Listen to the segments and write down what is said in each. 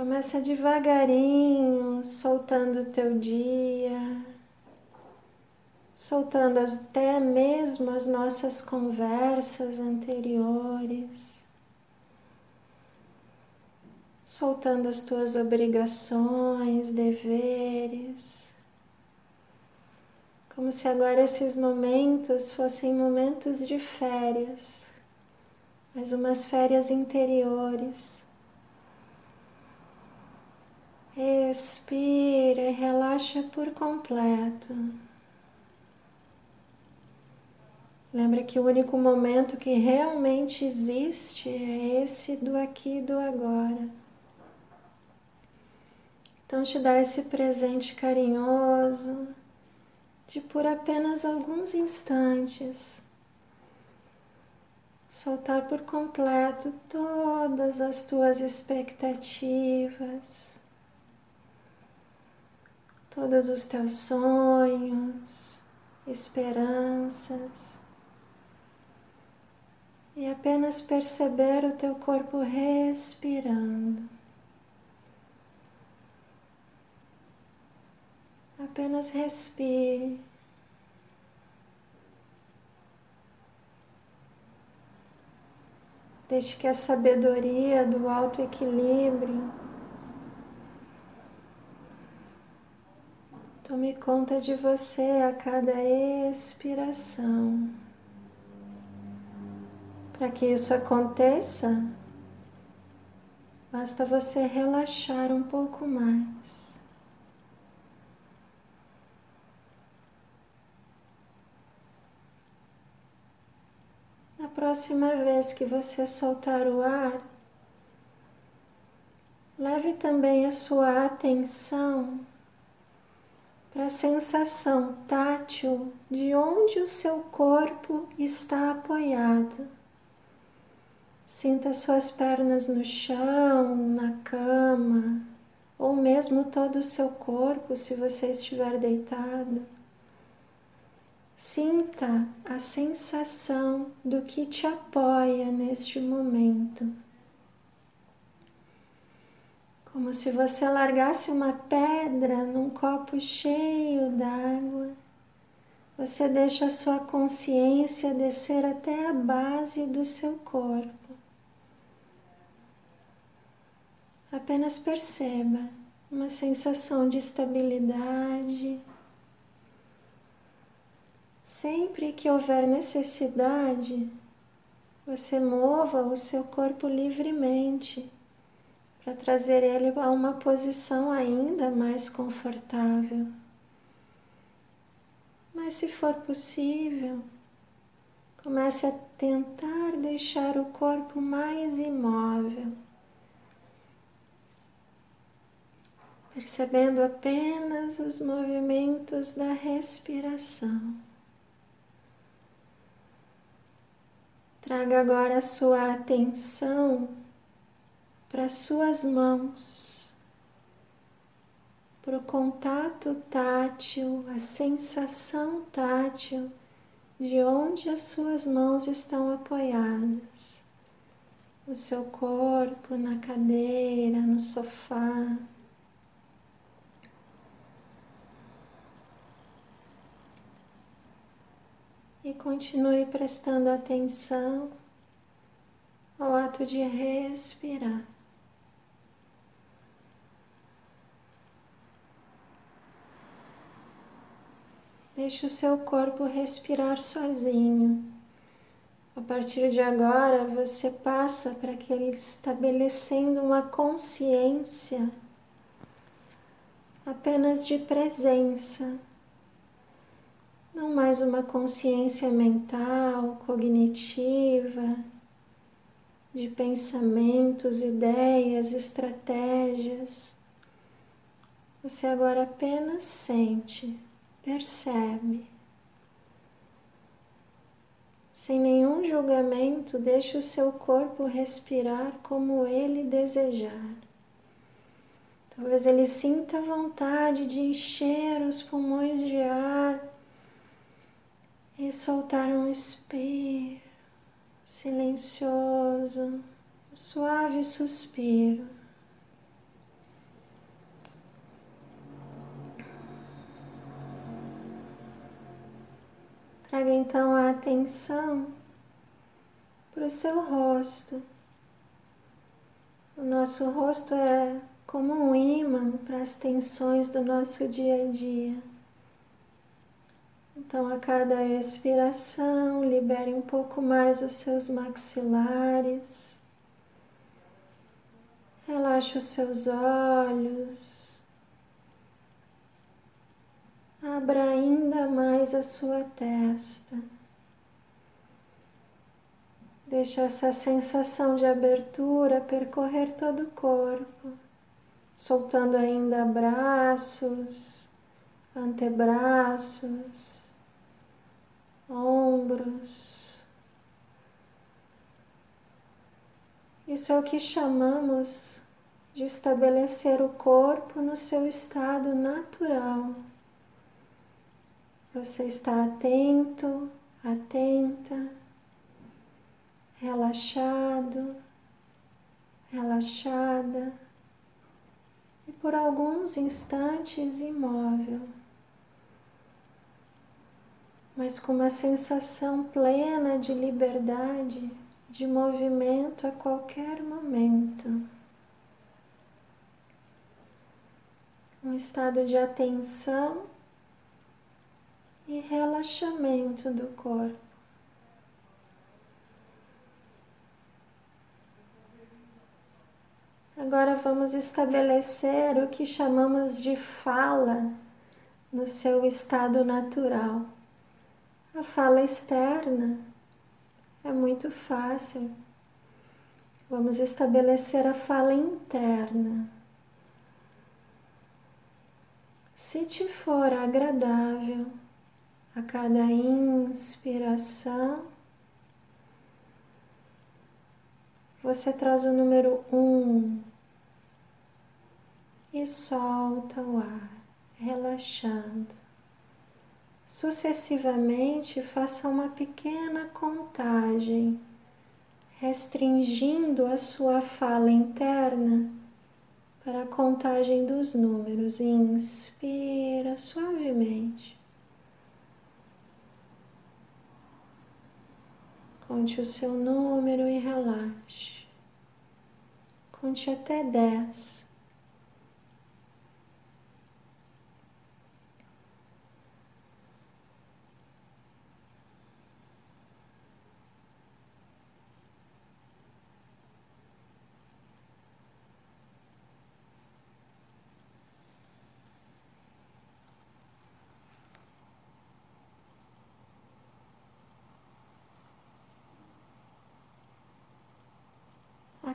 Começa devagarinho, soltando o teu dia, soltando até mesmo as nossas conversas anteriores, soltando as tuas obrigações, deveres, como se agora esses momentos fossem momentos de férias, mas umas férias interiores Expira e relaxa por completo. Lembra que o único momento que realmente existe é esse do aqui e do agora. Então te dá esse presente carinhoso de por apenas alguns instantes soltar por completo todas as tuas expectativas todos os teus sonhos, esperanças e apenas perceber o teu corpo respirando. Apenas respire. Deixe que a sabedoria do alto equilíbrio Tome conta de você a cada expiração. Para que isso aconteça, basta você relaxar um pouco mais. Na próxima vez que você soltar o ar, leve também a sua atenção para a sensação tátil de onde o seu corpo está apoiado. Sinta suas pernas no chão, na cama, ou mesmo todo o seu corpo se você estiver deitado. Sinta a sensação do que te apoia neste momento como se você largasse uma pedra num copo cheio d'água. Você deixa a sua consciência descer até a base do seu corpo. Apenas perceba uma sensação de estabilidade. Sempre que houver necessidade, você mova o seu corpo livremente para trazer ele a uma posição ainda mais confortável. Mas se for possível, comece a tentar deixar o corpo mais imóvel, percebendo apenas os movimentos da respiração. Traga agora a sua atenção para suas mãos, para o contato tátil, a sensação tátil de onde as suas mãos estão apoiadas, o seu corpo na cadeira, no sofá. E continue prestando atenção ao ato de respirar. Deixe o seu corpo respirar sozinho. A partir de agora, você passa para aquele estabelecendo uma consciência apenas de presença, não mais uma consciência mental, cognitiva, de pensamentos, ideias, estratégias. Você agora apenas sente percebe. Sem nenhum julgamento, deixe o seu corpo respirar como ele desejar. Talvez ele sinta vontade de encher os pulmões de ar e soltar um expiro silencioso, um suave suspiro. Então a atenção para o seu rosto. O nosso rosto é como um imã para as tensões do nosso dia a dia. Então, a cada expiração, libere um pouco mais os seus maxilares. Relaxe os seus olhos. Abra ainda mais a sua testa. Deixe essa sensação de abertura percorrer todo o corpo, soltando ainda braços, antebraços, ombros. Isso é o que chamamos de estabelecer o corpo no seu estado natural. Você está atento, atenta, relaxado, relaxada e por alguns instantes imóvel mas com uma sensação plena de liberdade, de movimento a qualquer momento. Um estado de atenção e relaxamento do corpo. Agora vamos estabelecer o que chamamos de fala no seu estado natural. A fala externa é muito fácil. Vamos estabelecer a fala interna. Se te for agradável, a cada inspiração, você traz o número um e solta o ar, relaxando. Sucessivamente, faça uma pequena contagem, restringindo a sua fala interna para a contagem dos números. Inspira suavemente. Conte o seu número e relaxe. Conte até 10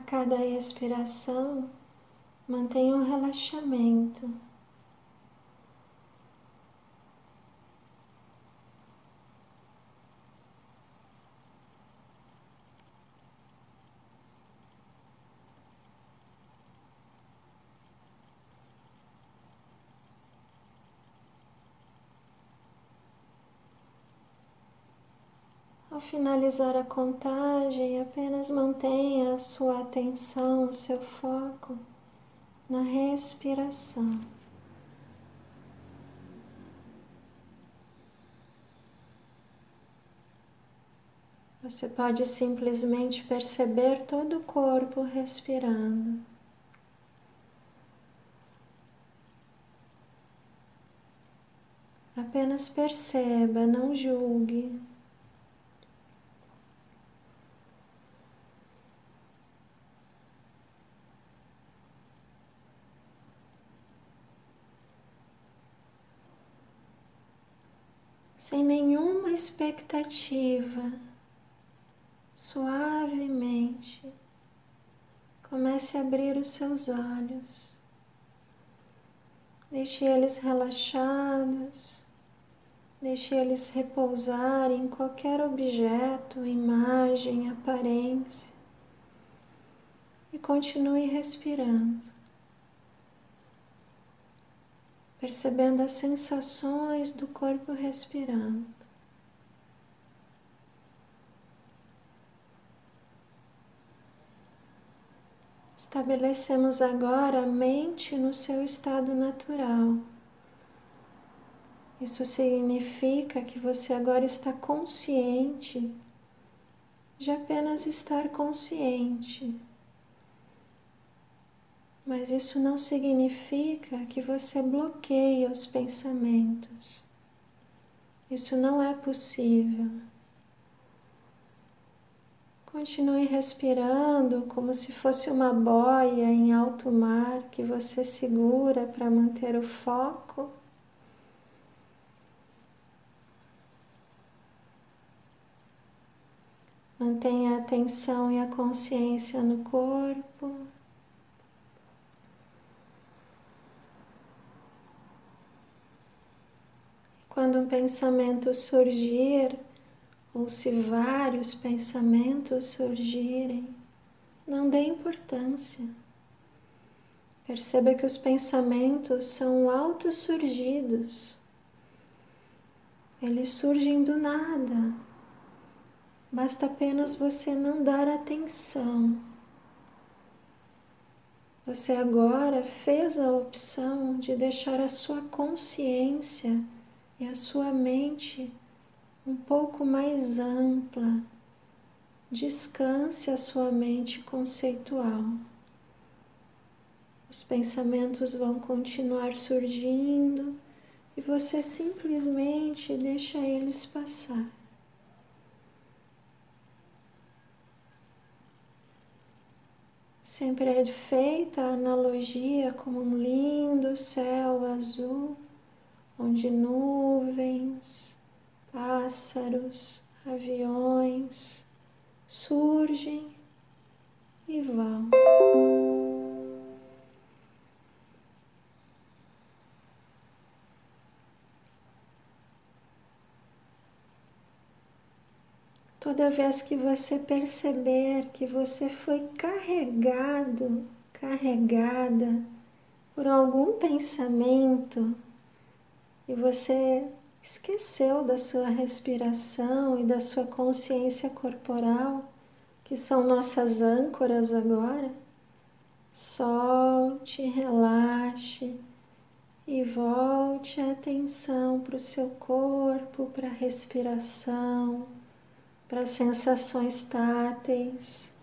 cada expiração, mantenha um relaxamento. Ao finalizar a contagem, apenas mantenha a sua atenção, o seu foco na respiração. Você pode simplesmente perceber todo o corpo respirando. Apenas perceba, não julgue. Sem nenhuma expectativa, suavemente, comece a abrir os seus olhos. Deixe eles relaxados, deixe eles repousar em qualquer objeto, imagem, aparência e continue respirando. Percebendo as sensações do corpo respirando. Estabelecemos agora a mente no seu estado natural, Isso significa que você agora está consciente de apenas estar consciente. Mas isso não significa que você bloqueia os pensamentos. Isso não é possível. Continue respirando como se fosse uma boia em alto mar que você segura para manter o foco. Mantenha a atenção e a consciência no corpo. Quando um pensamento surgir, ou se vários pensamentos surgirem, não dê importância. Perceba que os pensamentos são autossurgidos. Eles surgem do nada. Basta apenas você não dar atenção. Você agora fez a opção de deixar a sua consciência e a sua mente um pouco mais ampla. Descanse a sua mente conceitual. Os pensamentos vão continuar surgindo e você simplesmente deixa eles passar. Sempre é feita a analogia como um lindo céu azul onde nuvens, pássaros, aviões surgem e vão. Toda vez que você perceber que você foi carregado, carregada por algum pensamento, e você esqueceu da sua respiração e da sua consciência corporal, que são nossas âncoras agora, solte, relaxe e volte a atenção para o seu corpo, para a respiração, para as sensações táteis.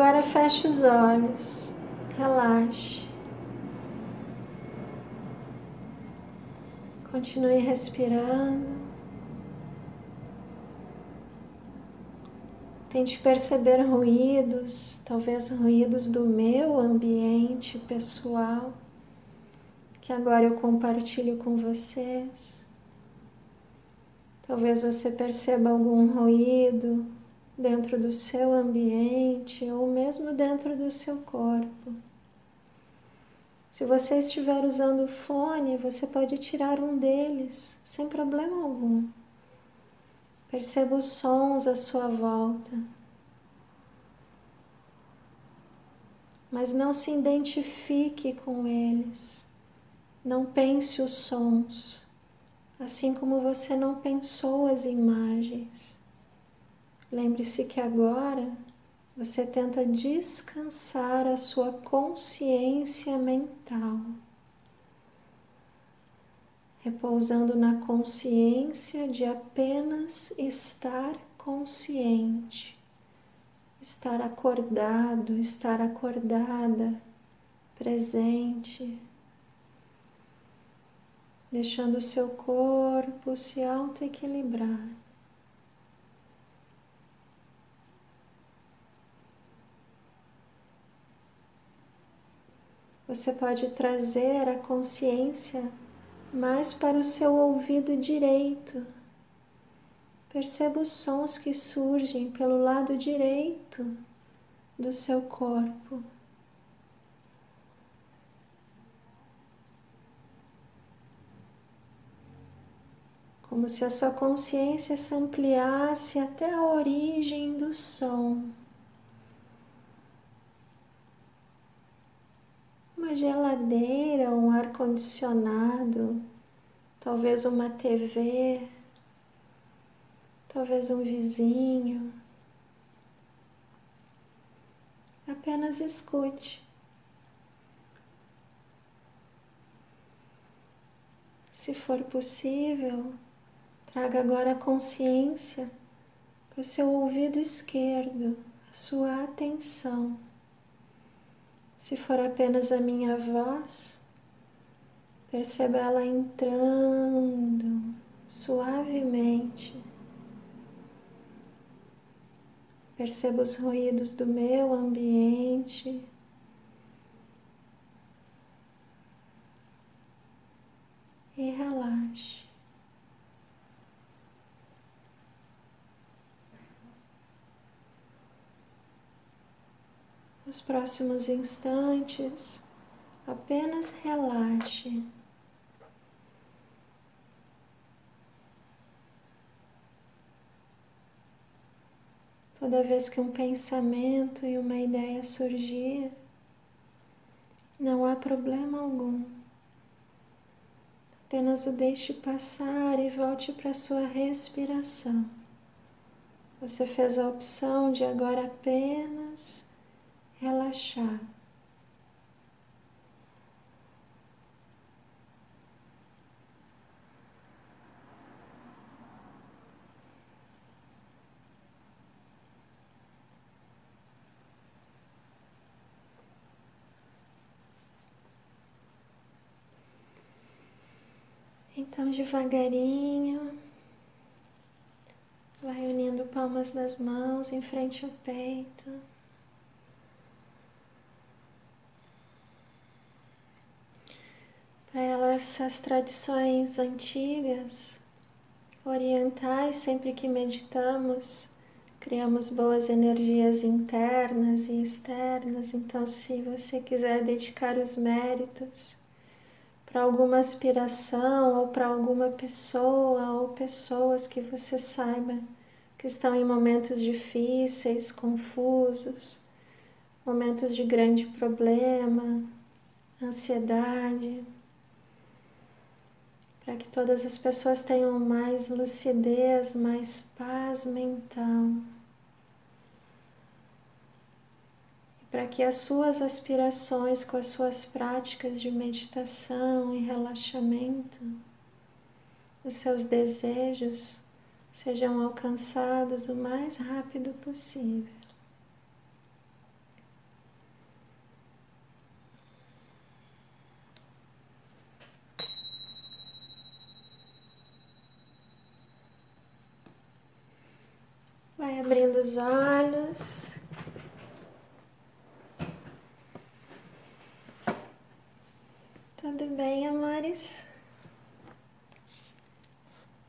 Agora feche os olhos, relaxe. Continue respirando. Tente perceber ruídos, talvez ruídos do meu ambiente pessoal, que agora eu compartilho com vocês. Talvez você perceba algum ruído dentro do seu ambiente ou mesmo dentro do seu corpo. Se você estiver usando fone, você pode tirar um deles sem problema algum. Perceba os sons à sua volta. Mas não se identifique com eles. Não pense os sons, assim como você não pensou as imagens. Lembre-se que agora você tenta descansar a sua consciência mental, repousando na consciência de apenas estar consciente, estar acordado, estar acordada, presente, deixando o seu corpo se auto-equilibrar. Você pode trazer a consciência mais para o seu ouvido direito. Perceba os sons que surgem pelo lado direito do seu corpo. Como se a sua consciência se ampliasse até a origem do som. Geladeira, um ar condicionado, talvez uma TV, talvez um vizinho. Apenas escute. Se for possível, traga agora a consciência para o seu ouvido esquerdo, a sua atenção. Se for apenas a minha voz, perceba ela entrando suavemente. Perceba os ruídos do meu ambiente. e relaxe. Nos próximos instantes, apenas relaxe. Toda vez que um pensamento e uma ideia surgir, não há problema algum. Apenas o deixe passar e volte para a sua respiração. Você fez a opção de agora apenas relaxar. Então, devagarinho, vai unindo palmas das mãos em frente ao peito. Elas, as tradições antigas, orientais, sempre que meditamos, criamos boas energias internas e externas. Então, se você quiser dedicar os méritos, para alguma aspiração ou para alguma pessoa ou pessoas que você saiba que estão em momentos difíceis, confusos, momentos de grande problema, ansiedade, para que todas as pessoas tenham mais lucidez, mais paz mental. para que as suas aspirações com as suas práticas de meditação e relaxamento, os seus desejos sejam alcançados o mais rápido possível. Vai abrindo os olhos. Tudo bem, amores?